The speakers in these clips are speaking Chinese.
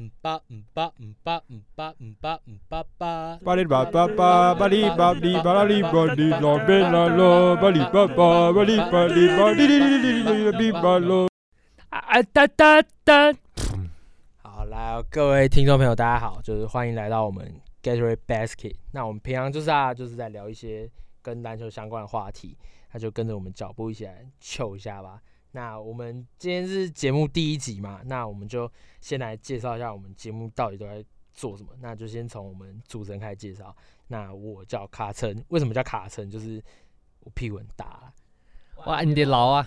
嗯吧嗯吧嗯吧嗯吧嗯吧嗯吧吧。巴里巴巴巴巴里巴里巴拉里巴里拉贝拉拉巴里巴巴巴里巴里巴里里里里里里里巴罗。啊哒哒哒！好，来、各位听众朋友，大家好，就是欢迎来到我们 Gatorade Basket。那我们平常就是啊，就是在聊一些跟篮球相关的话题，那就跟着我们脚步一起来球一下吧。那我们今天是节目第一集嘛，那我们就先来介绍一下我们节目到底都在做什么。那就先从我们主持人开始介绍。那我叫卡称，为什么叫卡称？就是我屁股很大啊。哇，你哋老啊！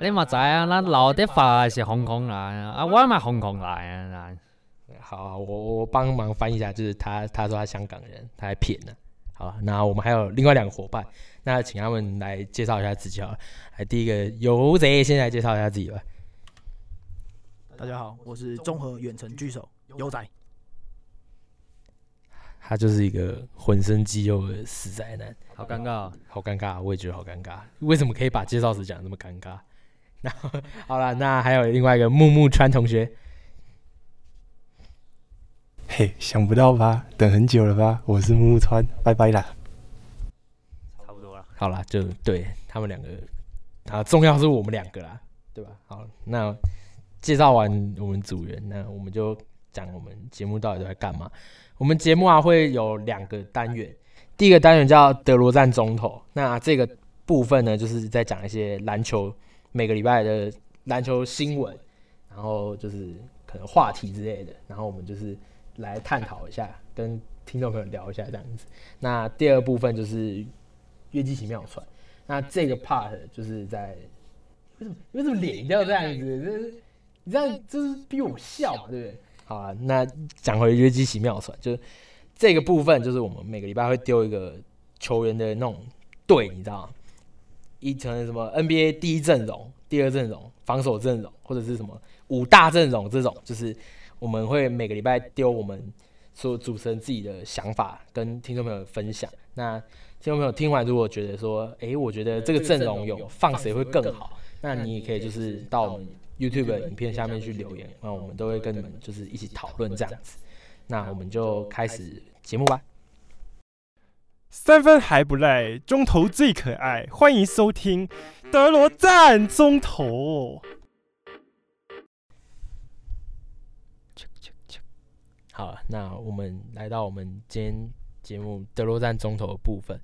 你嘛知啊，那老的发是香港来啊，啊，我嘛香港来啊。好，我我帮忙翻译一下，就是他他说他香港人，他还骗呢。好，那我们还有另外两个伙伴，那请他们来介绍一下自己好了。来，第一个游贼先来介绍一下自己吧。大家好，我是综合远程狙手游仔。他就是一个浑身肌肉的死宅男，好尴尬哦，好尴尬，我也觉得好尴尬。为什么可以把介绍词讲得那么尴尬？那好了，那还有另外一个木木川同学，嘿，想不到吧？等很久了吧？我是木木川，拜拜啦。差不多了。好啦，就对他们两个，啊，重要是我们两个啦，对吧？好，那介绍完我们组员，那我们就讲我们节目到底都在干嘛。我们节目啊会有两个单元，第一个单元叫德罗赞中投，那这个部分呢就是在讲一些篮球每个礼拜的篮球新闻，然后就是可能话题之类的，然后我们就是来探讨一下，跟听众朋友聊一下这样子。那第二部分就是约基奇妙传，那这个 part 就是在为什么为什么脸一定要这样子？就是你这样就是逼我笑嘛，对不对？好啊，那讲回约基奇妙传，就是这个部分，就是我们每个礼拜会丢一个球员的那种队，你知道吗？一层什么 NBA 第一阵容、第二阵容、防守阵容，或者是什么五大阵容这种，就是我们会每个礼拜丢我们所有主持人自己的想法跟听众朋友分享。那听众朋友听完，如果觉得说，诶，我觉得这个阵容有放谁会更好，那你也可以就是到我们 YouTube 的影片下面去留言，那我们都会跟你们就是一起讨论这样子。那我们就开始节目吧。三分还不赖，中投最可爱，欢迎收听德罗赞中投。好，那我们来到我们今天节目德罗赞中投的部分。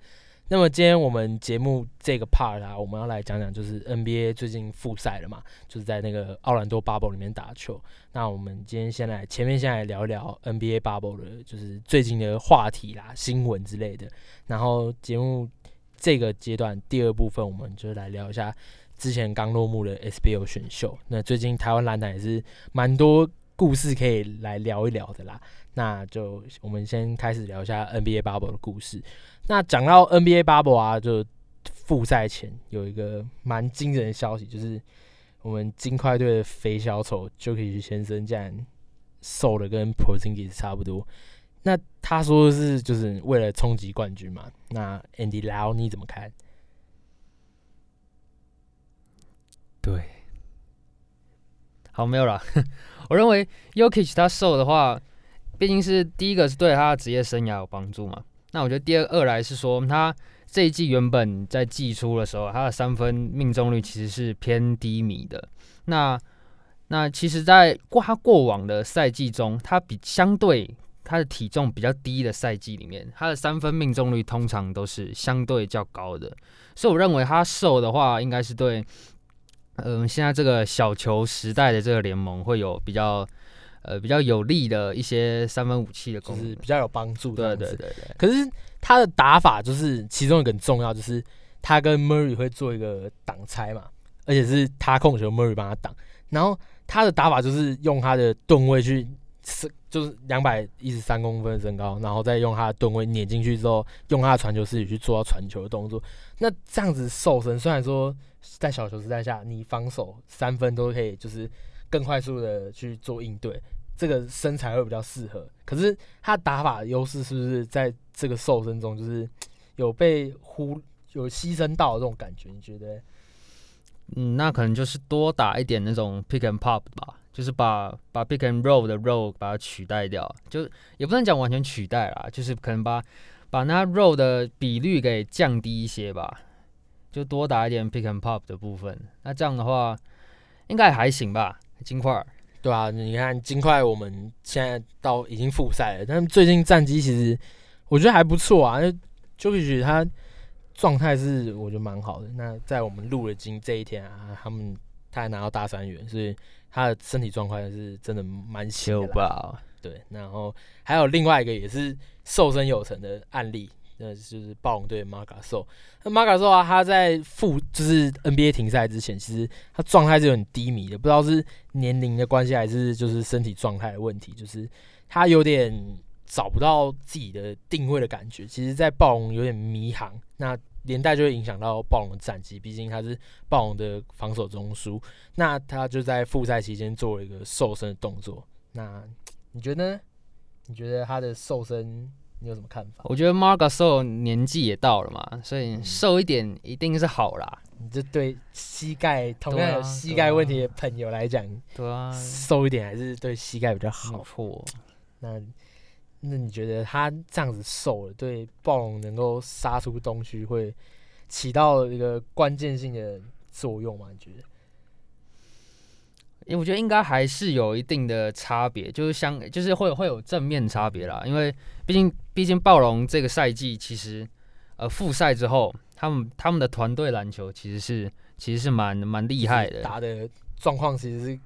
那么今天我们节目这个 part 啊，我们要来讲讲就是 NBA 最近复赛了嘛，就是在那个奥兰多 bubble 里面打球。那我们今天先来前面先来聊一聊 NBA bubble 的，就是最近的话题啦、新闻之类的。然后节目这个阶段第二部分，我们就来聊一下之前刚落幕的 SBO 选秀。那最近台湾篮坛也是蛮多故事可以来聊一聊的啦。那就我们先开始聊一下 NBA bubble 的故事。那讲到 NBA bubble 啊，就复赛前有一个蛮惊人的消息，就是我们金块队的肥小丑 Jokic 先生竟然瘦的跟 Porzingis 差不多。那他说是就是为了冲击冠军嘛？那 Andy Lau 你怎么看？对，好没有啦。我认为 Yokich 他瘦的话，毕竟是第一个是对他的职业生涯有帮助嘛。那我觉得第二二来是说，他这一季原本在季初的时候，他的三分命中率其实是偏低迷的。那那其实，在过他过往的赛季中，他比相对他的体重比较低的赛季里面，他的三分命中率通常都是相对较高的。所以我认为他瘦的话，应该是对，嗯，现在这个小球时代的这个联盟会有比较。呃，比较有利的一些三分武器的功能，就是比较有帮助。对对对对。可是他的打法就是其中一个很重要，就是他跟 Murray 会做一个挡拆嘛，而且是他控球，Murray 帮他挡。然后他的打法就是用他的吨位去，是就是两百一十三公分的身高，然后再用他的吨位碾进去之后，用他的传球视野去做到传球的动作。那这样子瘦身，虽然说在小球时代下，你防守三分都可以，就是更快速的去做应对。这个身材会比较适合，可是他打法优势是不是在这个瘦身中就是有被忽有牺牲到的这种感觉？你觉得？嗯，那可能就是多打一点那种 pick and pop 吧，就是把把 pick and roll 的 roll 把它取代掉，就也不能讲完全取代啦，就是可能把把那 roll 的比率给降低一些吧，就多打一点 pick and pop 的部分。那这样的话，应该还行吧？金块儿对啊，你看金块，我们现在到已经复赛了，但是最近战绩其实我觉得还不错啊。因为 j o k i 他状态是我觉得蛮好的。那在我们录了今这一天啊，他们他还拿到大三元，所以他的身体状况是真的蛮行的啦。吧？对，然后还有另外一个也是瘦身有成的案例，那就是暴龙队的马卡兽。那马卡兽啊，他在复就是 NBA 停赛之前，其实他状态是有点低迷的，不知道是年龄的关系还是就是身体状态的问题，就是他有点找不到自己的定位的感觉。其实，在暴龙有点迷航，那连带就会影响到暴龙的战绩，毕竟他是暴龙的防守中枢。那他就在复赛期间做了一个瘦身的动作。那你觉得呢？你觉得他的瘦身你有什么看法？我觉得 Marga s o 年纪也到了嘛，所以嗯瘦一点一定是好啦。你这对膝盖同样有膝盖问题的朋友来讲，对啊，瘦一点还是对膝盖比较没好。错。那那你觉得他这样子瘦了，对暴龙能够杀出东区会起到一个关键性的作用吗？你觉得？因为我觉得应该还是有一定的差别，就是相就是会会有正面差别啦。因为毕竟毕竟暴龙这个赛季其实呃复赛之后，他们他们的团队篮球其实是其实是蛮蛮厉害的。打的状况其实是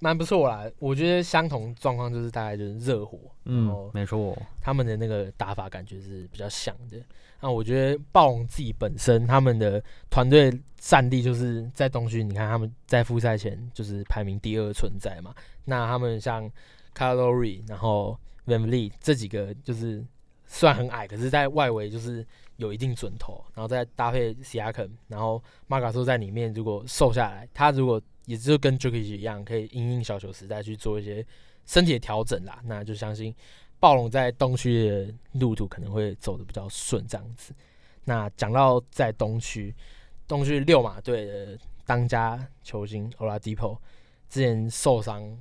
蛮不错啦。我觉得相同状况就是大概就是热火，嗯，没错。他们的那个打法感觉是比较像的。那我觉得暴龙自己本身他们的团队战力就是在东区，你看他们在复赛前就是排名第二存在嘛。那他们像 c a l o r i 然后 Van Vliet 这几个就是虽然很矮，可是在外围就是有一定准头，然后再搭配 k a m 然后马卡索在里面如果瘦下来，他如果也就跟 j o k i c 一样，可以因应小球时代去做一些身体的调整啦，那就相信暴龙在东区的路途可能会走的比较顺，这样子。那讲到在东区，东区六马队的当家球星 Oladipo 之前受伤，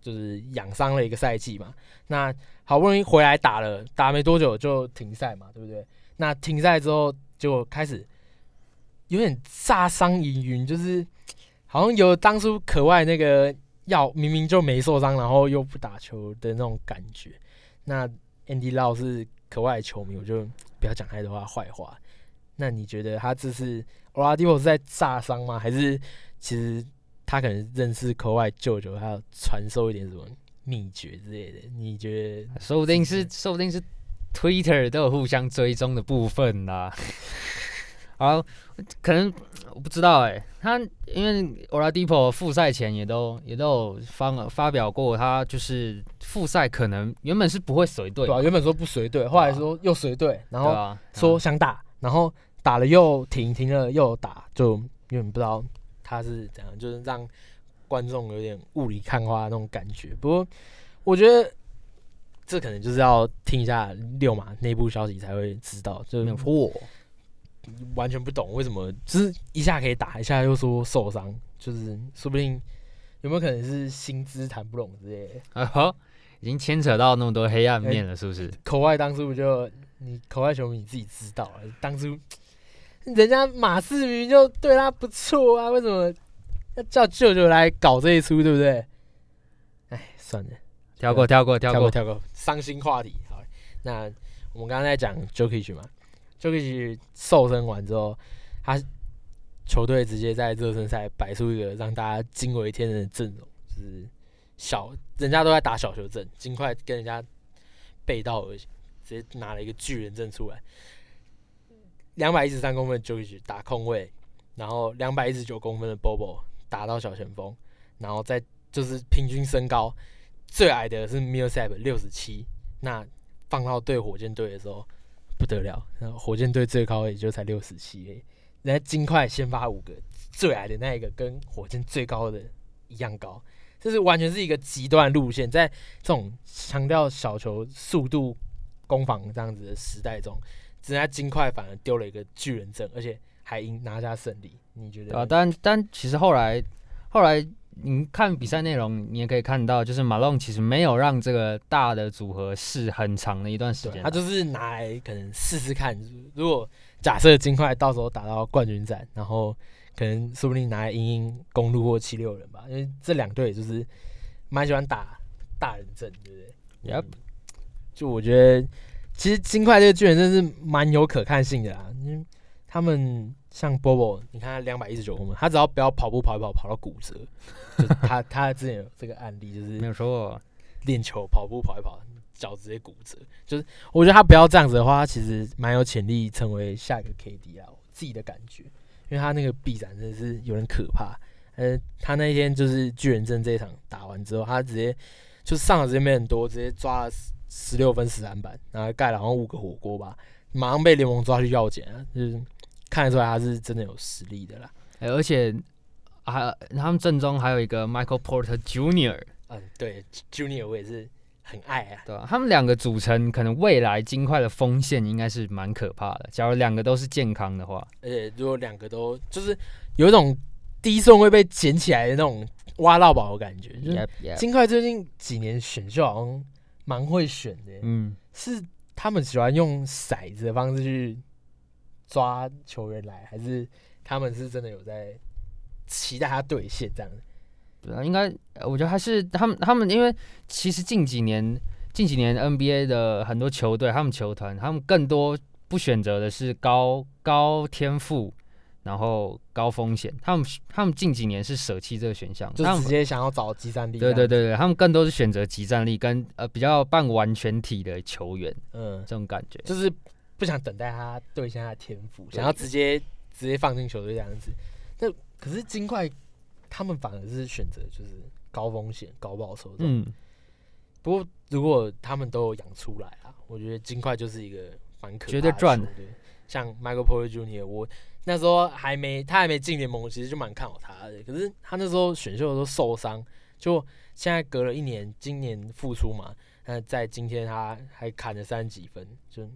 就是养伤了一个赛季嘛。那好不容易回来打了，打没多久就停赛嘛，对不对？那停赛之后就开始有点炸伤疑云，就是好像有当初可外那个要明明就没受伤，然后又不打球的那种感觉。那 Andy Lau 是可外球迷，我就不要讲太多他坏话。那你觉得他这次 Oladipo 是在炸伤吗？还是其实他可能认识可外舅舅，他要传授一点什么秘诀之类的？你觉得？说不定是说不定是 Twitter 都有互相追踪的部分啦。好，可能我不知道哎、他因为 Oladipo 复赛前也都也都有发发表过，他就是复赛可能原本是不会随队，对啊，原本说不随队，后来说又随队，然后说想打，然后打了又停，停了又打，就有点不知道他是怎样，就是让观众有点雾里看花那种感觉。不过我觉得这可能就是要听一下六马内部消息才会知道，就没有错。完全不懂为什么，就是一下可以打，一下又说受伤，就是说不定有没有可能是薪资谈不拢之类的。啊哈，已经牵扯到那么多黑暗面了，是不是？口外当初就你口外球迷你自己知道了，当初人家马世明明就对他不错啊，为什么要叫舅舅来搞这一出，对不对？哎，算了，跳过，跳过，跳过。跳过跳过，伤心话题。好，那我们刚刚在讲 Jokic 嘛，Jokic 瘦身完之后，他球队直接在热身赛摆出一个让大家惊为天人的阵容，就是小人家都在打小球阵，尽快跟人家背道而行，直接拿了一个巨人阵出来，两百一十三公分的 Jokic 打空位，然后两百一十九公分的 Bobo 打到小前锋，然后再就是平均身高最矮的是 Millsap 六十七，那放到对火箭队的时候不得了，然后火箭队最高也就才六十七，人家金块先发五个，最矮的那一个跟火箭最高的一样高，这是完全是一个极端路线，在这种强调小球速度攻防这样子的时代中，人家金块反而丢了一个巨人阵，而且还赢拿下胜利，你觉得？啊，但但其实后来后来你看比赛内容，你也可以看到，就是马龙其实没有让这个大的组合试很长的一段时间，他就是拿来可能试试看，如果假设金块到时候打到冠军战，然后可能说不定拿来赢赢公路或七六人吧，因为这两队就是蛮喜欢打大人阵，对不对？Yep 嗯就我觉得其实金块这个巨人真是蛮有可看性的啊，因为他们像 Bobo，你看他两百一十九公分，他只要不要跑步跑一跑跑到骨折，就是他他之前有这个案例，就是没有说过。练球跑步跑一跑，脚直接骨折。就是我觉得他不要这样子的话，他其实蛮有潜力成为下一个 KD 啊，我自己的感觉，因为他那个臂展真的是有点可怕。呃，他那一天就是巨人阵这一场打完之后，他直接就上场时间没很多，直接抓了十六分十篮板，然后盖了好像五个火锅吧，马上被联盟抓去要检啊，就是看得出来他是真的有实力的啦。哎而且还他们阵中还有一个 Michael Porter Junior，嗯，对，Junior 我也是很爱啊。对吧？他们两个组成，可能未来金块的锋线应该是蛮可怕的。假如两个都是健康的话，而且如果两个都就是有一种低顺位被捡起来的那种挖到宝的感觉，金块最近几年选秀好像蛮会选的，嗯，是他们喜欢用骰子的方式去抓球员来，还是他们是真的有在期待他兑现这样？对啊，应该呃我觉得还是他们他们，因为其实近几年近几年 NBA 的很多球队，他们球团他们更多不选择的是高高天赋，然后高风险，他们他们近几年是舍弃这个选项，就他们直接想要找集战力。对对，对对，他们更多是选择集战力跟呃比较半完全体的球员嗯，这种感觉。就是不想等待他兑现他的天赋，想要直接直接放进球队这样子。那可是金块他们反而是选择就是高风险高报酬这种。嗯，不过如果他们都有养出来啊，我觉得金块就是一个蛮可怕的绝对赚球队。像 Michael Porter Jr.，我那时候还没他还没进联盟，其实就蛮看好他的。可是他那时候选秀的时候受伤，就现在隔了一年，今年复出嘛，那在今天他还砍了三十几分，就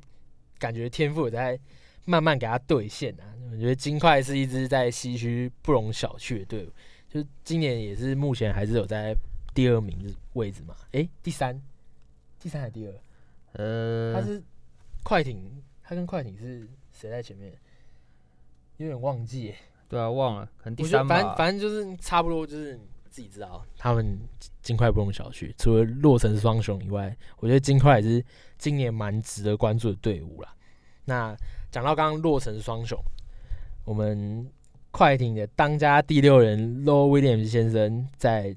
感觉天赋也在慢慢给他兑现啊。我觉得金块是一支在西区不容小觑的队伍，就是今年也是目前还是有在第二名的位置嘛？诶，第三，第三还是第二？呃，他是快艇，他跟快艇是谁在前面？有点忘记耶。对啊，忘了，可能第三吧。反正反正就是差不多，就是你自己知道，他们金块不容小觑。除了洛城双雄以外，我觉得金块也是今年蛮值得关注的队伍啦。那讲到刚刚洛城双雄，我们快艇的当家第六人 Low Williams 先生在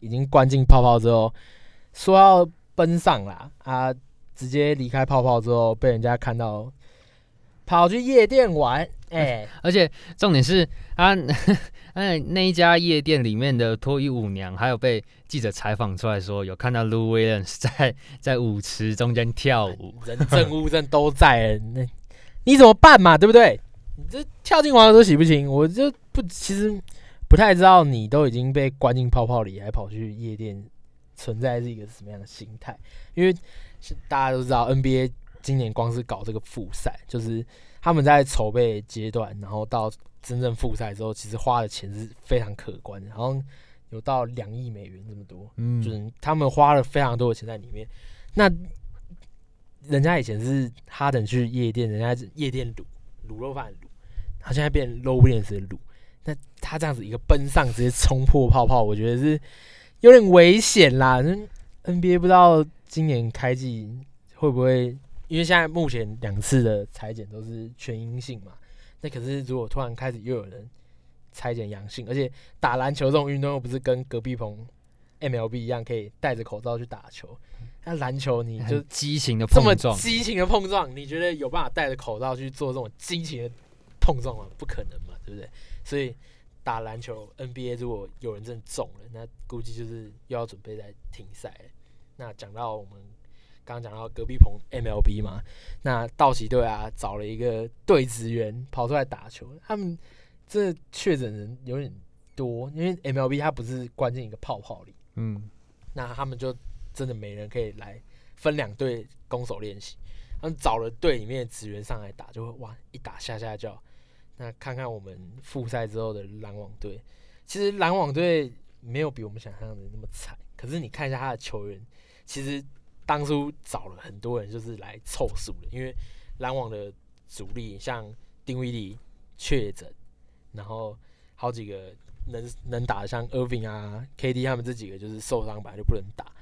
已经关进泡泡之后，说要奔上啦，他直接离开泡泡之后，被人家看到跑去夜店玩，哎、而且重点是他 那那一家夜店里面的脱衣舞娘，还有被记者采访出来说，有看到 Lou Williams 在在舞池中间跳舞。人证物证都在了，那你怎么办嘛？对不对？你这跳进黄河都洗不清，我就不其实不太知道你都已经被关进泡泡里，还跑去夜店，存在是一个什么样的心态？因为是大家都知道 NBA 今年光是搞这个复赛，就是他们在筹备阶段，然后到真正复赛之后，其实花的钱是非常可观的，好像有到两亿美元这么多。嗯就是他们花了非常多的钱在里面。那人家以前是哈登去夜店，人家是夜店卤卤肉饭卤，他现在变 low Williams 的卤。那他这样子一个奔上，直接冲破泡泡，我觉得是有点危险啦。嗯 NBA 不知道今年开季会不会，因为现在目前两次的裁剪都是全阴性嘛。那可是如果突然开始又有人裁剪阳性，而且打篮球这种运动又不是跟隔壁棚 MLB 一样可以戴着口罩去打球，那篮球你就激情的这么碰撞，激情的碰撞，你觉得有办法戴着口罩去做这种激情的碰撞吗？不可能嘛，对不对？所以打篮球 NBA 如果有人真的中了，那估计就是又要准备再停赛了。那讲到我们刚刚讲到隔壁棚 MLB 嘛，那道奇队啊找了一个队职员跑出来打球，他们这确诊人有点多，因为 MLB 它不是关进一个泡泡里，嗯，那他们就真的没人可以来分两队攻守练习，他们找了队里面的职员上来打，就会哇一打下下叫。那看看我们复赛之后的篮网队，其实篮网队没有比我们想象的那么惨。可是你看一下他的球员，其实当初找了很多人就是来凑数的，因为篮网的主力像丁威迪确诊，然后好几个能能打的像 Irving 啊、KD 他们这几个就是受伤本来就不能打。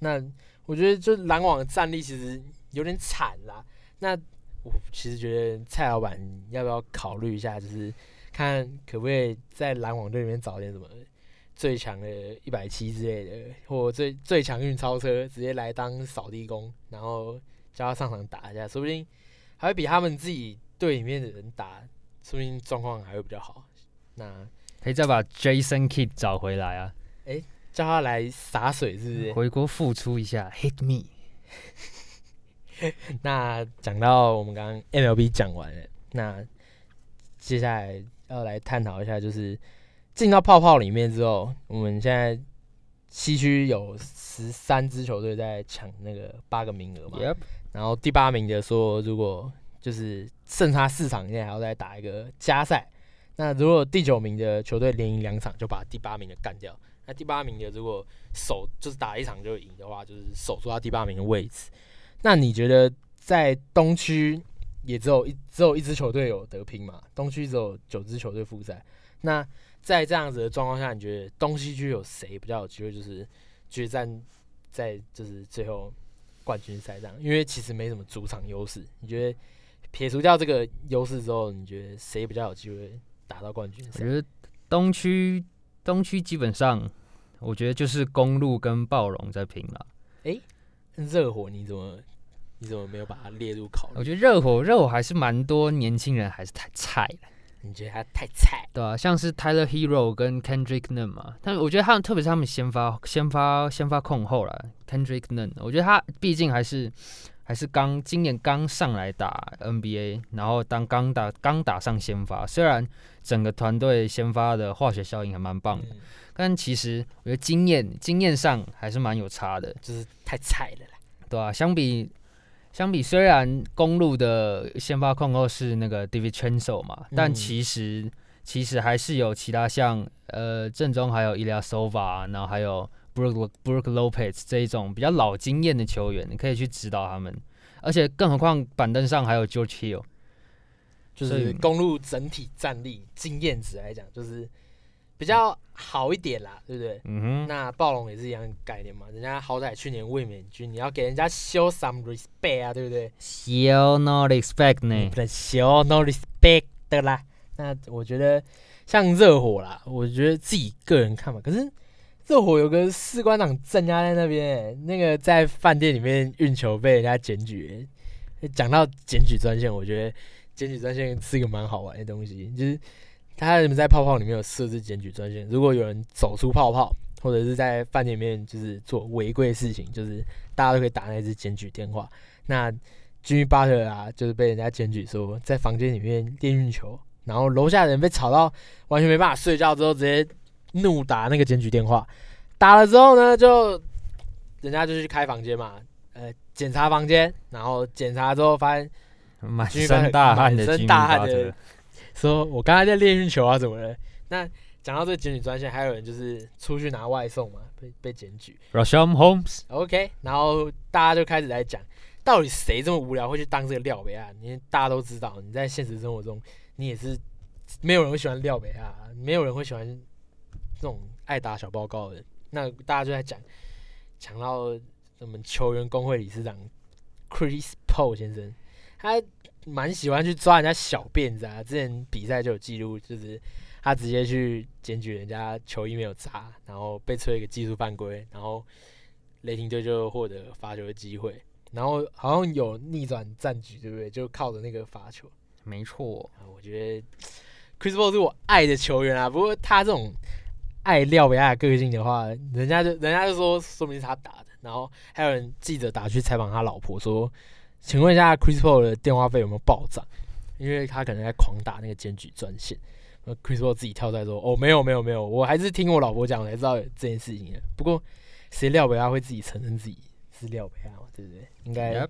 那我觉得就篮网的战力其实有点惨啦。那我其实觉得蔡老板要不要考虑一下，就是看可不可以在篮网队里面找点什么最强的一百七之类的，或最最强运超车，直接来当扫地工，然后叫他上场打一下，说不定还会比他们自己队里面的人打，说不定状况还会比较好。那可以再把 Jason Kidd 找回来啊，哎叫他来洒水，是不是？回国复出一下，Hit me。那讲到我们刚刚 MLB 讲完了，那接下来要来探讨一下，就是进到泡泡里面之后，我们现在西区有十三支球队在抢那个八个名额嘛 Yep，然后第八名的说，如果就是剩差四场，现在还要再打一个加赛。那如果第九名的球队连赢两场，就把第八名的干掉。那第八名的如果守就是打一场就赢的话，就是守住他第八名的位置。那你觉得在东区也只有一只有一支球队有得拼嘛？东区只有九支球队复赛。那在这样子的状况下，你觉得东西区有谁比较有机会就是决战在就是最后冠军赛这样？因为其实没什么主场优势。你觉得撇除掉这个优势之后，你觉得谁比较有机会打到冠军赛我觉？得东区东区基本上，我觉得就是公路跟暴龙在拼了。热火你怎么你怎么没有把它列入考虑？我觉得热火热火还是蛮多年轻人还是太菜了，你觉得他太菜？对啊，像是 Tyler Hero 跟 Kendrick Nunn 嘛，但我觉得他们特别是他们先发先发先发控后啦 Kendrick Nunn，我觉得他毕竟还是还是刚今年刚上来打 NBA，然后当刚打刚打上先发，虽然整个团队先发的化学效应还蛮棒的，嗯，但其实我觉得经验经验上还是蛮有差的。就是太菜了啦。对啊，相比相比，虽然公路的先发控后是那个 David Chenso 嘛，但嗯其实其实还是有其他像呃正中还有 Ilya Sova，然后还有 Brook Brook Lopez 这一种比较老经验的球员，你可以去指导他们。而且更何况板凳上还有 George Hill，就是公路整体战力经验值来讲，就是比较好一点啦，对不对？嗯哼，那暴龙也是一样的概念嘛，人家好歹去年卫冕军，你要给人家 show some respect 啊，对不对？Still not expect 呢不，能 show no respect 的啦。那我觉得像热火啦，我觉得自己个人看法，可是热火有个士官长镇压在那边、欸那个在饭店里面运球被人家检举、欸讲到检举专线，我觉得检举专线是一个蛮好玩的东西，就是他们在泡泡里面有设置检举专线，如果有人走出泡泡，或者是在饭店里面就是做违规事情，就是大家都可以打那支检举电话。那 Jimmy Butler 啊，就是被人家检举说在房间里面练运球，然后楼下的人被吵到完全没办法睡觉，之后直接怒打那个检举电话。打了之后呢，就人家就去开房间嘛，呃，检查房间，然后检查之后发现满身大汗的满身 Jimmy 大汗的说我刚才在练运球啊，怎么了？那讲到这个检举专线，还有人就是出去拿外送嘛，被被检举。Rasham Holmes，OK，然后大家就开始来讲，到底谁这么无聊会去当这个廖北亚？因为大家都知道，你在现实生活中，你也是没有人会喜欢廖北啊，没有人会喜欢这种爱打小报告的人。那大家就在讲，讲到我们球员工会理事长 Chris Paul 先生，他蛮喜欢去抓人家小辫子啊。之前比赛就有记录，就是他直接去检举人家球衣没有扎，然后被吹一个技术犯规，然后雷霆队就获得罚球的机会，然后好像有逆转战局，对不对？就靠着那个罚球。没错，我觉得 Chris Paul 是我爱的球员啊。不过他这种爱廖维亚的个性的话，人家就人家就说，说明是他打的。然后还有人记者打去采访他老婆说：“请问一下，Chris Paul 的电话费有没有暴涨？因为他可能在狂打那个检举专线。”那 Chris Paul 自己跳出来说：“哦，没有没有没有，我还是听我老婆讲才知道有这件事情的。不过谁廖维亚会自己承认自己是廖维亚嘛？对不对？应该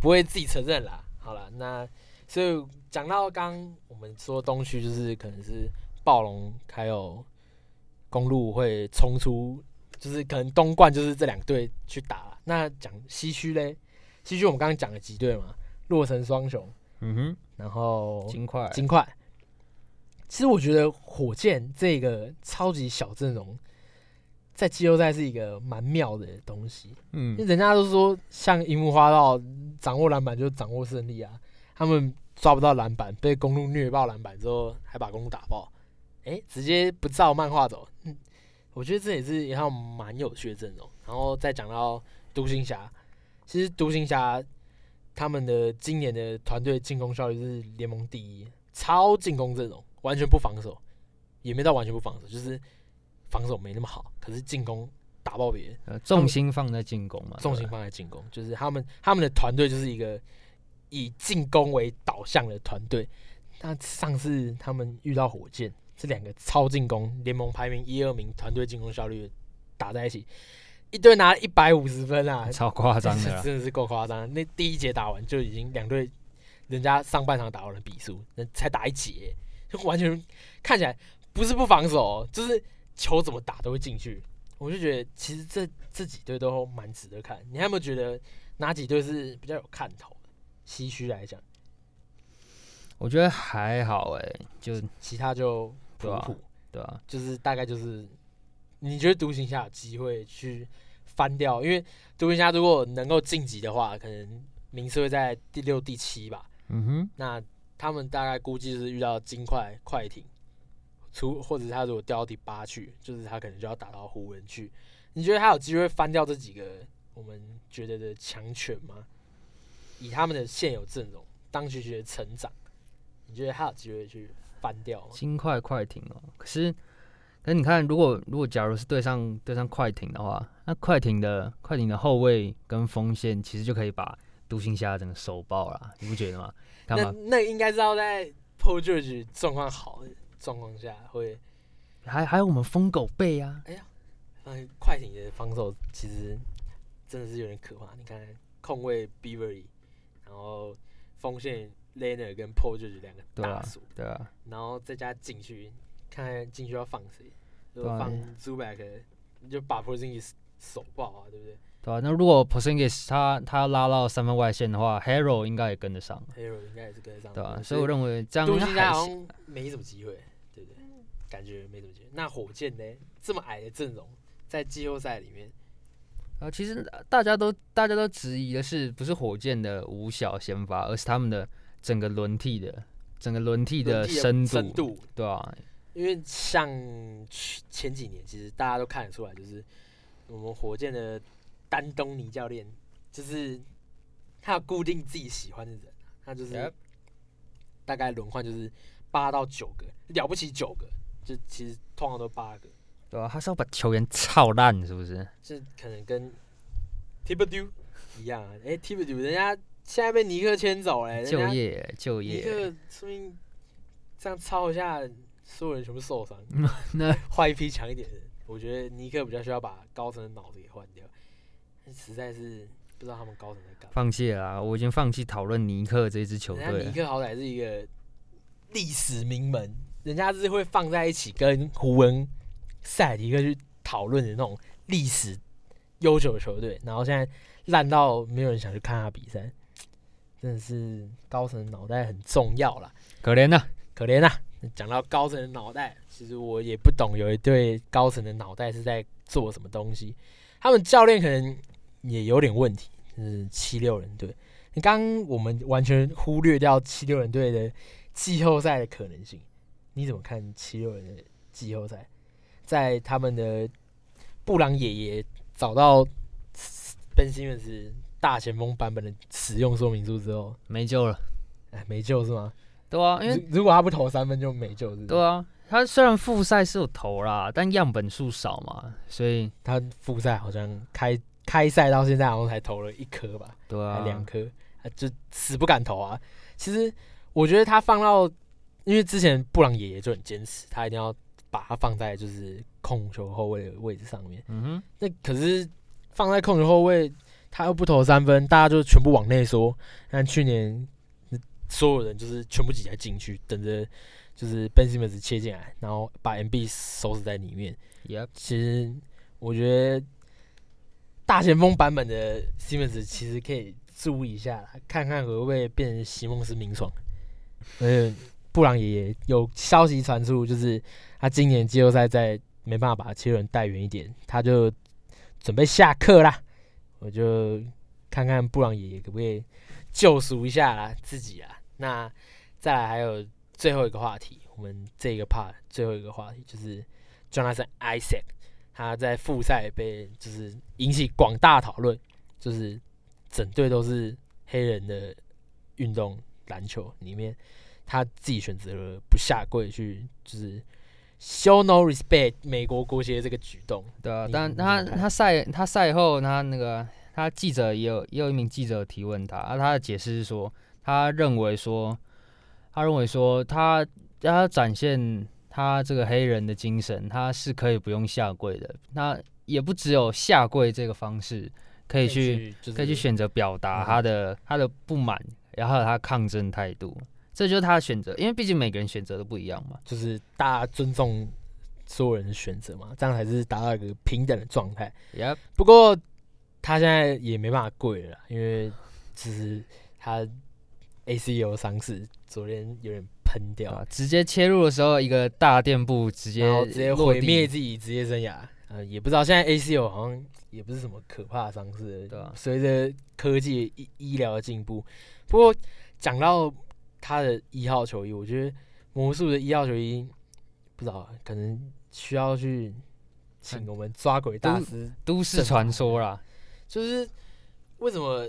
不会自己承认啦。好了，那所以讲到刚我们说东区就是可能是暴龙还有公路会冲出，就是可能东冠就是这两队去打。那讲西区嘞，西区我们刚刚讲了几队嘛，洛城双雄，嗯哼然后哼，金块，金块。其实我觉得火箭这个超级小阵容，在季后赛是一个蛮妙的东西。因为嗯，人家都说像樱木花道掌握篮板就掌握胜利啊，他们抓不到篮板，被公路虐爆篮板之后，还把公路打爆，哎、直接不照漫画走。嗯，我觉得这也是一套蛮有趣的阵容。然后再讲到独行侠，其实独行侠他们的今年的团队进攻效率是联盟第一，超进攻阵容，完全不防守，也没到完全不防守，就是防守没那么好，可是进攻打爆别人。呃重心放在进攻嘛，重心放在进攻，就是他们他们的团队就是一个以进攻为导向的团队。那上次他们遇到火箭，这两个超进攻联盟排名一二名团队进攻效率打在一起，一队拿一百五十分啊，超夸张的啦，真的是够夸张。那第一节打完就已经两队人家上半场打完了比数，那才打一节，就完全看起来不是不防守哦，就是球怎么打都会进去。我就觉得其实这这几队都蛮值得看。你还有没有觉得哪几队是比较有看头的？西区来讲，我觉得还好哎，就其他就普对啊普，对啊，就是大概就是你觉得独行侠有机会去翻掉？因为独行侠如果能够晋级的话，可能名次会在第六、第七吧。嗯哼，那他们大概估计是遇到金块、快艇，出或者是他如果掉到第八去，就是他可能就要打到湖人去。你觉得他有机会翻掉这几个我们觉得的强权吗？以他们的现有阵容，当学学的成长，你觉得他有机会去翻掉吗？金块快艇哦，可是，可你看，如果如果假如是对上对上快艇的话，那快艇的快艇的后卫跟锋线其实就可以把独行侠整个手爆了，你不觉得吗？看那，那应该是要在 Paul George 状况好的状况下会还还有我们疯狗背啊，嗯，快艇的防守其实真的是有点可怕。你看控卫 Beverly，然后锋线 Leonard 跟 Paul 就是两个大锁，对啊，然后再加禁区，看看进去要放谁。如果对啊放 Zubac，你就把 p o r z i n g i s 手爆啊，对不对对啊。那如果 Porzingis 他他拉到三分外线的话，Hero 应该也跟得上，？Hero 应该也是跟得上，对啊。所以我认为这样应该没什么机会，对不对？感觉没什么机会。那火箭呢？这么矮的阵容，在季后赛里面，啊，其实大家都大家都质疑的是，不是火箭的五小先发，而是他们的整个轮替的整个轮替的深度，深度对啊，因为像去前几年，其实大家都看得出来，就是我们火箭的丹东尼教练，就是他有固定自己喜欢的人，他就是大概轮换就是八到九个，了不起九个，就其实通常都八个，对啊，他是要把球员操烂，是不是？这可能跟 t i b e d u 一样啊。哎 t i b e d u 人家现在被尼克牵走了、人就业就尼业，克说明这样操一下，所有人全部受伤。那换一批强一点的人，我觉得尼克比较需要把高层的脑子给换掉。实在是不知道他们高层在干嘛。放弃了啊，我已经放弃讨论尼克这支球人家尼。克好歹是一个历史名门，人家是会放在一起跟胡文、塞尔提克去讨论的那种历史悠久的球队，然后现在烂到没有人想去看他比赛，真的是高层脑袋很重要啦。可怜呐、可怜啊！讲到高层的脑袋，其实我也不懂有一对高层的脑袋是在做什么东西。他们教练可能也有点问题，就是七六人队。你刚刚我们完全忽略掉七六人队的季后赛的可能性，你怎么看七六人的季后赛？在他们的布朗爷爷找到 Ben Simmons 大前锋版本的使用说明书之后，没救了。哎，没救是吗？对啊，因为如如果他不投三分就没救，是是？对啊，他虽然复赛是有投啦，但样本数少嘛，所以他复赛好像开开赛到现在好像才投了一颗吧，对啊，还两颗，啊，就死不敢投啊。其实我觉得他放到，因为之前布朗爷爷就很坚持，他一定要把他放在就是控球后卫的位置上面。嗯哼，那可是放在控球后卫，他又不投三分，大家就全部往内缩。但去年所有人就是全部挤在禁区，等着就是 Ben Simmons 切进来，然后把 MB 收拾在里面。Yep，其实我觉得大前锋版本的 Simmons 其实可以注意一下啦，看看会不会变成席梦思明爽。而且布朗爷爷有消息传出，就是他今年季后赛在没办法把七六人带远一点，他就准备下课啦。我就看看布朗爷爷可不可以救赎一下啦自己啦。那再来还有最后一个话题，我们这个 part 最后一个话题就是 Jonathan Isaac，他在复赛被就是引起广大讨论，就是整队都是黑人的运动篮球里面，他自己选择了不下跪去就是 show no respect 美国国旗的这个举动。对啊，但他他赛他赛后他那个他记者也有也有一名记者提问他，啊，他的解释是说，他认为说他认为说他他展现他这个黑人的精神，他是可以不用下跪的，那也不只有下跪这个方式可以去就是可以去选择表达嗯他的他的不满，然后他抗争态度，这就是他的选择，因为毕竟每个人选择都不一样嘛。就是大家尊重所有人的选择嘛，这样才是达到一个平等的状态。Yep，不过他现在也没办法跪了，因为就是他 ACL 伤势，昨天有点喷掉？直接切入的时候，一个大垫步直接直接毁灭自己职业生涯。呃，也不知道现在 A C O 好像也不是什么可怕的伤势，对啊随着科技医医疗的进步，不过讲到他的一号球衣，我觉得魔术的一号球衣，不知道可能需要去请我们抓鬼大师都市传说啦。就是为什么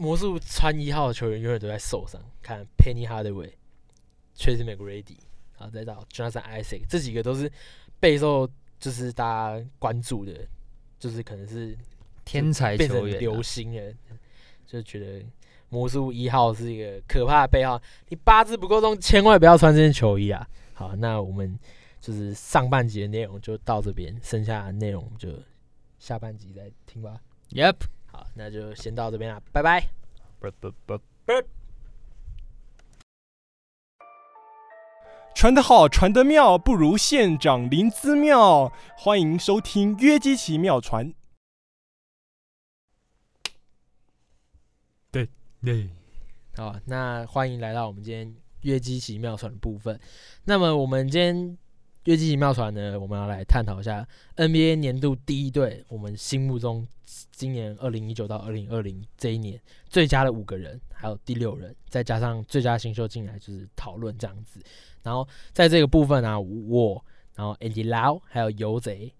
魔术穿一号的球员永远都在受伤？看 Penny Hardaway、Tracy McGrady，然后再到 Jonathan Isaac，这几个都是备受就是大家关注的，就是可能是天才变球员、成流啊，星了，就觉得魔术一号是一个可怕的背号，你八字不够重，千万不要穿这件球衣啊！好，那我们就是上半集的内容就到这边，剩下的内容就下半集再听吧。Yep，好，那就先到这边了，拜拜。传得好，传得妙，不如县长林姿妙。欢迎收听约基奇妙传。对对，好，那欢迎来到我们今天约基奇妙传的部分。那么我们今天约基奇妙传呢，我们要来探讨一下 NBA 年度第一队，我们心目中今年二零一九到二零二零这一年最佳的五个人，还有第六人，再加上最佳新秀进来，就是讨论这样子。然后在这个部分啊，我，然后 Andy Lau 还有游贼，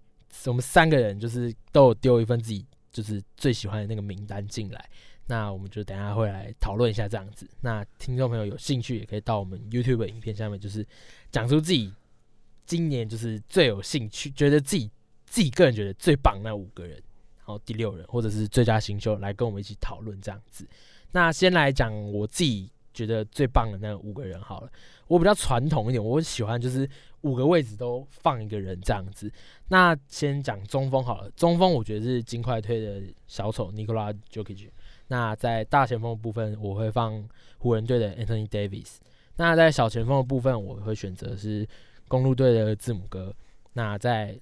我们三个人就是都有丢一份自己就是最喜欢的那个名单进来。那我们就等下会来讨论一下这样子。那听众朋友有兴趣，也可以到我们 YouTube 影片下面，就是讲出自己今年就是最有兴趣，觉得自己自己个人觉得最棒那五个人，然后第六人或者是最佳新秀来跟我们一起讨论这样子。那先来讲我自己觉得最棒的那五个人好了。我比较传统一点，我喜欢就是五个位置都放一个人这样子。那先讲中锋好了，中锋我觉得是金块推的小丑 Nikola Jokic。那在大前锋部分，我会放湖人队的 Anthony Davis。那在小前锋的部分，我会选择是公路队的字母哥。那在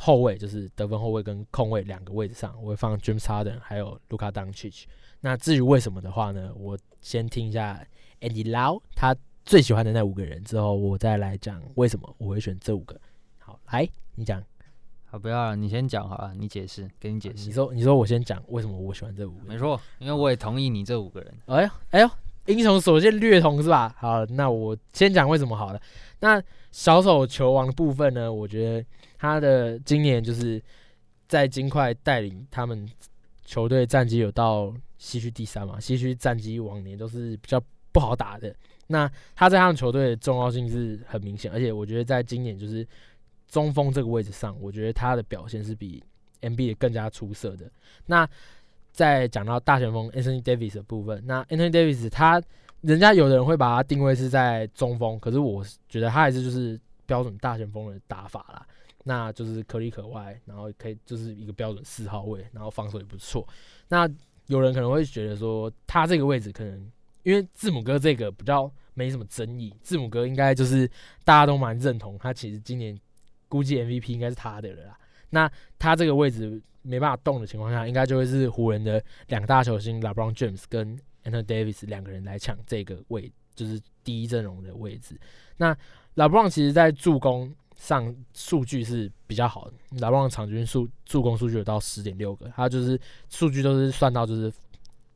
后卫就是得分后卫跟控卫两个位置上，我会放 James Harden 还有 Luka Doncic。那至于为什么的话呢，我先听一下 Andy Lau 他最喜欢的那五个人之后，我再来讲为什么我会选这五个。好，来你讲，好，不要了，你先讲好了，你解释，给你解释。你说你说我先讲为什么我喜欢这五个人。没错，因为我也同意你这五个人。哎呦哎呦，英雄所见略同是吧？好，那我先讲为什么好了。那小手球王的部分呢？我觉得他的今年就是在金块带领他们球队战绩有到西区第三嘛，西区战绩往年都是比较不好打的。那他在他们球队的重要性是很明显，而且我觉得在今年就是中锋这个位置上，我觉得他的表现是比 NB 更加出色的。那在讲到大前锋 Anthony Davis 的部分，那 Anthony Davis 他人家有的人会把他定位是在中锋，可是我觉得他还是就是标准大前锋的打法啦。那就是可里可外，然后可以就是一个标准四号位，然后防守也不错。那有人可能会觉得说，他这个位置可能因为字母哥这个比较没什么争议，字母哥应该就是大家都蛮认同他，其实今年估计 MVP 应该是他的了啦。那他这个位置没办法动的情况下，应该就会是湖人的两大球星 LeBron James 跟 Anthony Davis 两个人来抢这个位，就是第一阵容的位置。那 LeBron 其实在助攻上数据是比较好的，LeBron 场均数助攻数据有到十点六个，他就是数据都是算到就是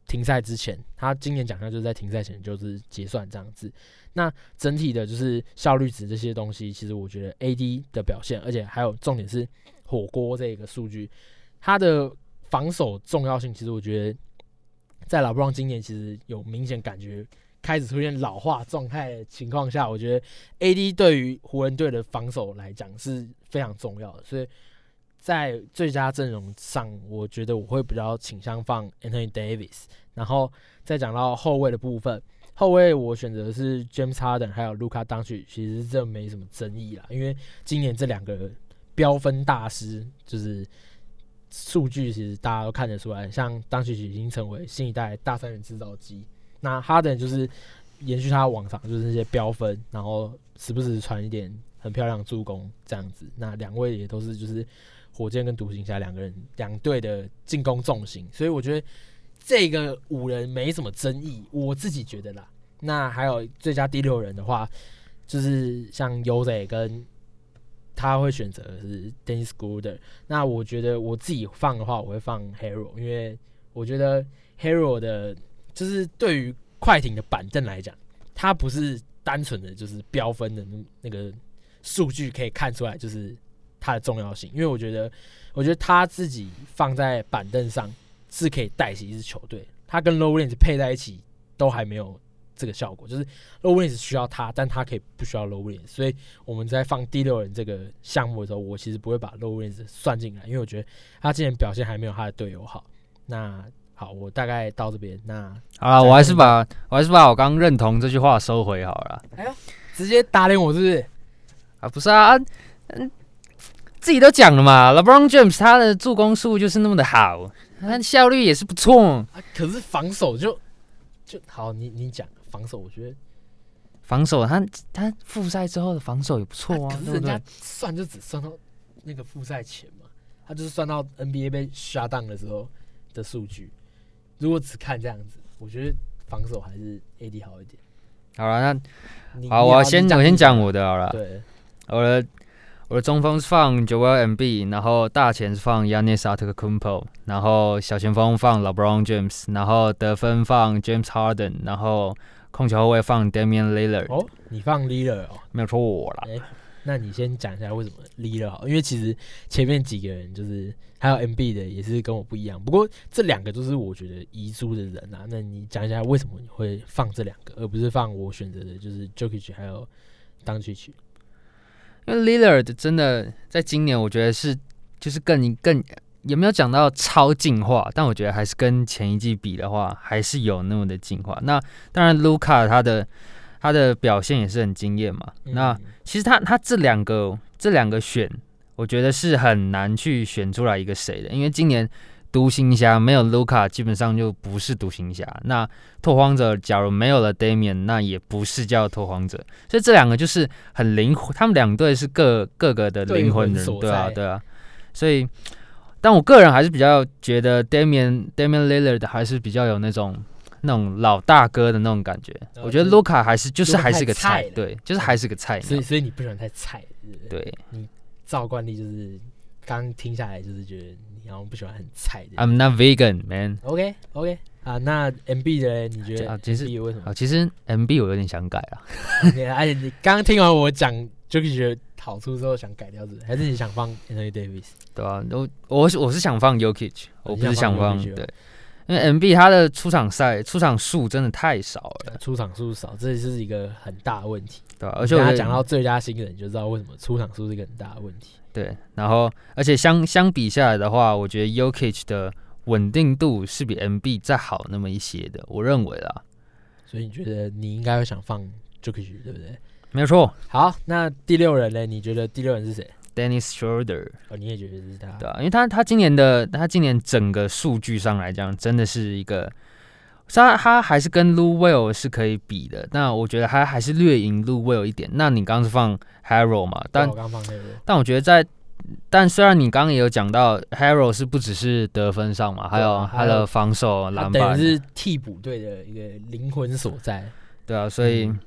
停赛之前，他今年奖项就是在停赛前就是结算这样子。那整体的就是效率值这些东西，其实我觉得 AD 的表现，而且还有重点是火锅这个数据，他的防守重要性，其实我觉得在老布朗今年其实有明显感觉开始出现老化状态的情况下，我觉得 AD 对于湖人队的防守来讲是非常重要的，所以在最佳阵容上，我觉得我会比较倾向放 Anthony Davis，然后再讲到后卫的部分。后卫我选择是 James Harden，还有 Luka Doncic，其实这没什么争议啦，因为今年这两个飙分大师，就是数据其实大家都看得出来，像 Doncic 已经成为新一代大三元制造机，那哈登就是延续他往常就是那些飙分，然后时不时传一点很漂亮的助攻这样子，那两位也都是就是火箭跟独行侠两个人两队的进攻重心，所以我觉得。这个五人没什么争议，我自己觉得啦。那还有最佳第六人的话，就是像 Uzi 跟 他会选择是 Dennis Schröder。那我觉得我自己放的话，我会放 Hero，因为我觉得 Hero 的，就是对于快艇的板凳来讲，他不是单纯的就是标分的那那个数据可以看出来，就是它的重要性。因为我觉得，我觉得他自己放在板凳上。是可以带起一支球队，他跟 Low Williams 配在一起都还没有这个效果，就是 Low Williams 需要他，但他可以不需要 Low Williams，所以我们在放第六人这个项目的时候，我其实不会把 Low Williams 算进来，因为我觉得他今年表现还没有他的队友好。那好，我大概到这边，那好了，我还是把我还是把我刚认同这句话收回好了。哎呀，直接打脸我是不是？啊，不是啊，嗯，自己都讲了嘛，LeBron James 他的助攻数就是那么的好。他效率也是不错啊，可是防守就就好，你你讲防守，我觉得防守他他复赛之后的防守也不错啊。可是人家算就只算到那个复赛前嘛，他就是算到 NBA 被刷档的时候的数据。如果只看这样子，我觉得防守还是 AD 好一点。好了，那好，我先我先讲我的好了。对，我的。我的中锋是放 Joel Embiid，然后大前是放 Yanis Antetokounmpo，然后小前锋放 LeBron James，然后得分放 James Harden，然后控球后卫放 Damian Lillard。哦，你放 Lillard 哦，没有错我啦。哎，那你先讲一下为什么 Lillard 好？因为其实前面几个人就是还有 Embiid 的也是跟我不一样，不过这两个都是我觉得遗珠的人啊。那你讲一下为什么你会放这两个，而不是放我选择的就是 Jokic 还有 Doncic？因为 Lillard 真的在今年，我觉得是就是更更有没有讲到超进化，但我觉得还是跟前一季比的话，还是有那么的进化。那当然，Luca 他的他的表现也是很惊艳嘛。那其实他他这两个这两个选，我觉得是很难去选出来一个谁的，因为今年。独行侠没有卢卡，基本上就不是独行侠。那拓荒者假如没有了 Damian，那也不是叫拓荒者。所以这两个就是很灵魂，他们两队是各各个的灵魂人，对啊，对啊。所以，但我个人还是比较觉得 Damian Damian Lillard 还是比较有那种那种老大哥的那种感觉。我觉得 Luca 还是就是还是个菜，对，就是还是个菜。所以所以你不喜欢太菜，对，你照惯例就是刚听下来就是觉得。你好像不喜欢很菜的。I'm not vegan, man. OK, OK. 啊，那 MB 的你觉得啊？其实为什么？啊，其实 MB 我有点想改啊。而且你刚刚听完我讲，就是觉得好处之后想改掉，是还是你想放 Anthony Davis？对啊，我我是我是想放 Yokich，我不是想放对，因为 MB 他的出场赛出场数真的太少了，出场数少，这是一个很大的问题。对，而且我讲到最佳新人，就知道为什么出场数是一个很大的问题。对，然后而且相相比下来的话，我觉得 Yokich 的稳定度是比 MB 再好那么一些的，我认为啦。所以你觉得你应该会想放 Yokich 对不对？没有错。好，那第六人呢？你觉得第六人是谁？Dennis Schroeder。哦，你也觉得是他？对啊，因为他他今年的他今年整个数据上来讲，真的是一个他他还是跟 Lu Will 是可以比的，那我觉得他还是略赢 Lu Will 一点。那你刚刚是放 Haro 嘛？但我刚放那个，但我觉得在，但虽然你刚刚也有讲到 Hero 是不只是得分上嘛，还有他的防守、篮板，是替补队的一个灵魂所在。对啊，所以嗯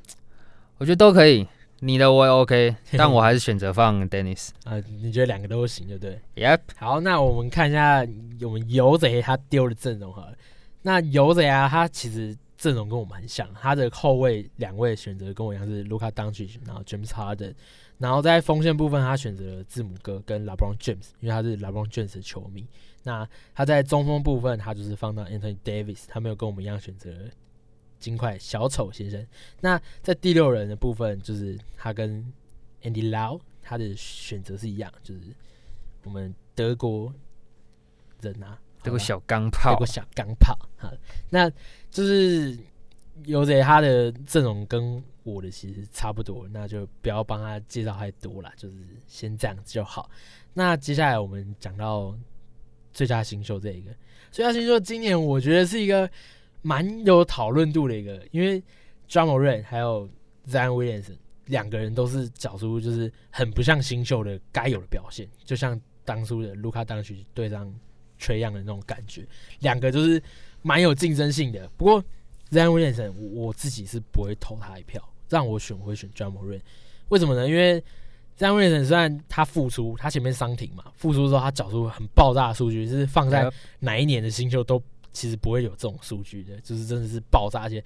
我觉得都可以。你的我也 OK，但我还是选择放 Dennis。啊，你觉得两个都行，对不对？Yep，好，那我们看一下我们游贼他丢的阵容好了。那游贼啊，他其实阵容跟我们很像，他的后卫两位选择跟我一样是卢卡当 c 然后 James Harden，然后在锋线部分他选择了字母哥跟 LeBron James，因为他是 LeBron James 的球迷。那他在中锋部分他就是放到 Anthony Davis，他没有跟我们一样选择金块小丑先生。那在第六人的部分，就是他跟 Andy Lau 他的选择是一样，就是我们德国人啊，德国小钢炮德国，小钢炮哈，那就是游贼他的阵容跟我的其实差不多，那就不要帮他介绍太多了，就是先这样子就好。那接下来我们讲到最佳新秀这一个，最佳新秀今年我觉得是一个蛮有讨论度的一个，因为 j a m o r a n 还有 Zion Williamson 两个人都是找出就是很不像新秀的该有的表现，就像当初的卢卡当时对上缺样的那种感觉，两个就是蛮有竞争性的。不过 Zion Williamson 我我自己是不会投他一票，让我选我会选 j a m o r a n 为什么呢？因为 Zion Williamson 虽然他复出，他前面伤停嘛，复出之后他找出很爆炸的数据，是放在哪一年的新秀都其实不会有这种数据的，就是真的是爆炸。而且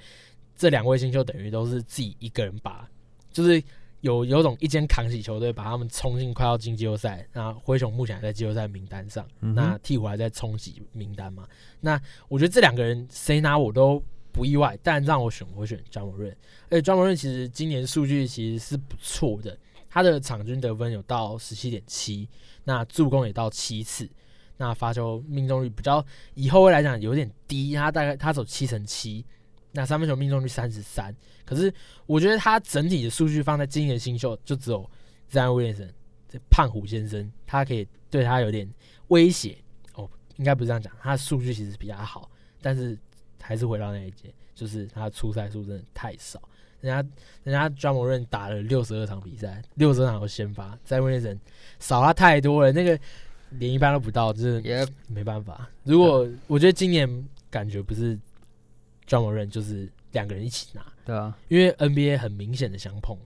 这两位新秀等于都是自己一个人把，就是有有种一肩扛起球队，把他们冲进快要进季后赛。那灰熊目前还在季后赛名单上，嗯那鹈鹕还在冲击名单嘛。那我觉得这两个人谁拿我都不意外，但让我选我选詹姆润。而且詹姆润其实今年数据其实是不错的，他的场均得分有到十七点七，那助攻也到七次。那罚球命中率比较以后会来讲有点低，他大概他走七成七，那三分球命中率三十三。可是我觉得他整体的数据放在今年新秀就只有 Zion Williamson 这胖虎先生，他可以对他有点威胁哦，应该不是这样讲，他的数据其实比较好，但是还是回到那一节，就是他的出赛数真的太少。人家人家 d r u m m o n 打了六十二场比赛，六十二场有先发，Zion Williamson 少他太多了，那个连一半都不到，就是也没办法。如果我觉得今年感觉不是 d r u m m o n 就是两个人一起拿，对啊，因为 NBA 很明显的相碰，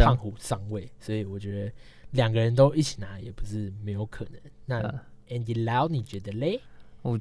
胖虎上位，所以我觉得两个人都一起拿也不是没有可能。那啊 Andy Lau 你觉得嘞？我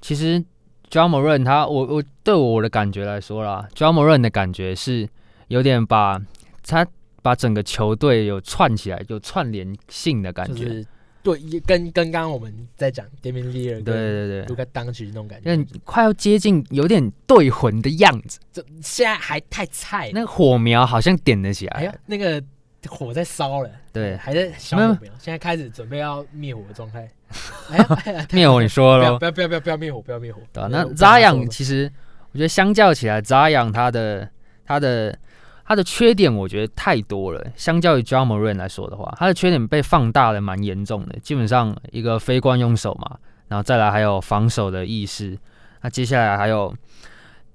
其实 j a m o r a n 他，我我对我的感觉来说啦 j a m o r a n 的感觉是有点把他把整个球队有串起来，有串联性的感觉。就是对，跟跟刚刚我们在讲 Damian l e a r 对对对卢卡当曲那种感觉快要接近有点对魂的样子，这现在还太菜。那个火苗好像点得起来哎呀。，那个火在烧了，对还在小火苗，现在开始准备要灭火的状态。哎呀，哎呀灭火你说了不要不，要不要不要灭火，不要灭火。对啊，那扎养其实我觉得相较起来，扎养他的他的他的缺点我觉得太多了。相较于 John Morin 来说的话，他的缺点被放大的蛮严重的。基本上一个非惯用手嘛，然后再来还有防守的意识，那接下来还有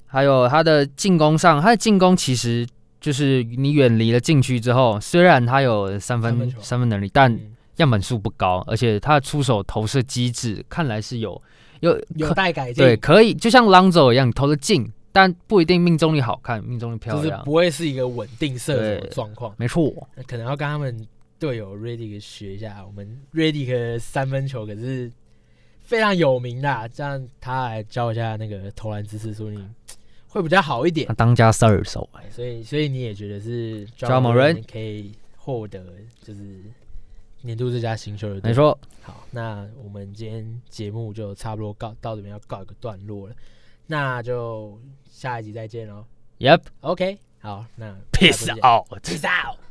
还有他的进攻上，他的进攻其实就是你远离了禁区之后，虽然他有三分三分三分能力，但嗯样本数不高，而且他的出手投射机制看来是有有有待改进，对，可以就像 Lonzo 一样，你投的进，但不一定命中率好看，命中率漂亮。就是不会是一个稳定射手的状况。没错，那可能要跟他们队友 Redick 学一下，我们 Redick 的三分球可是非常有名的啊，这样他来教一下那个投篮姿势，说你会比较好一点。当家射手，所以，所以你也觉得是 Morant Morant 可以获得就是年度最佳新秀的，没。错。好，那我们今天节目就差不多告到这边要告一个段落了，那就下一集再见喽。Yep，OK，好，那 peace out。peace out。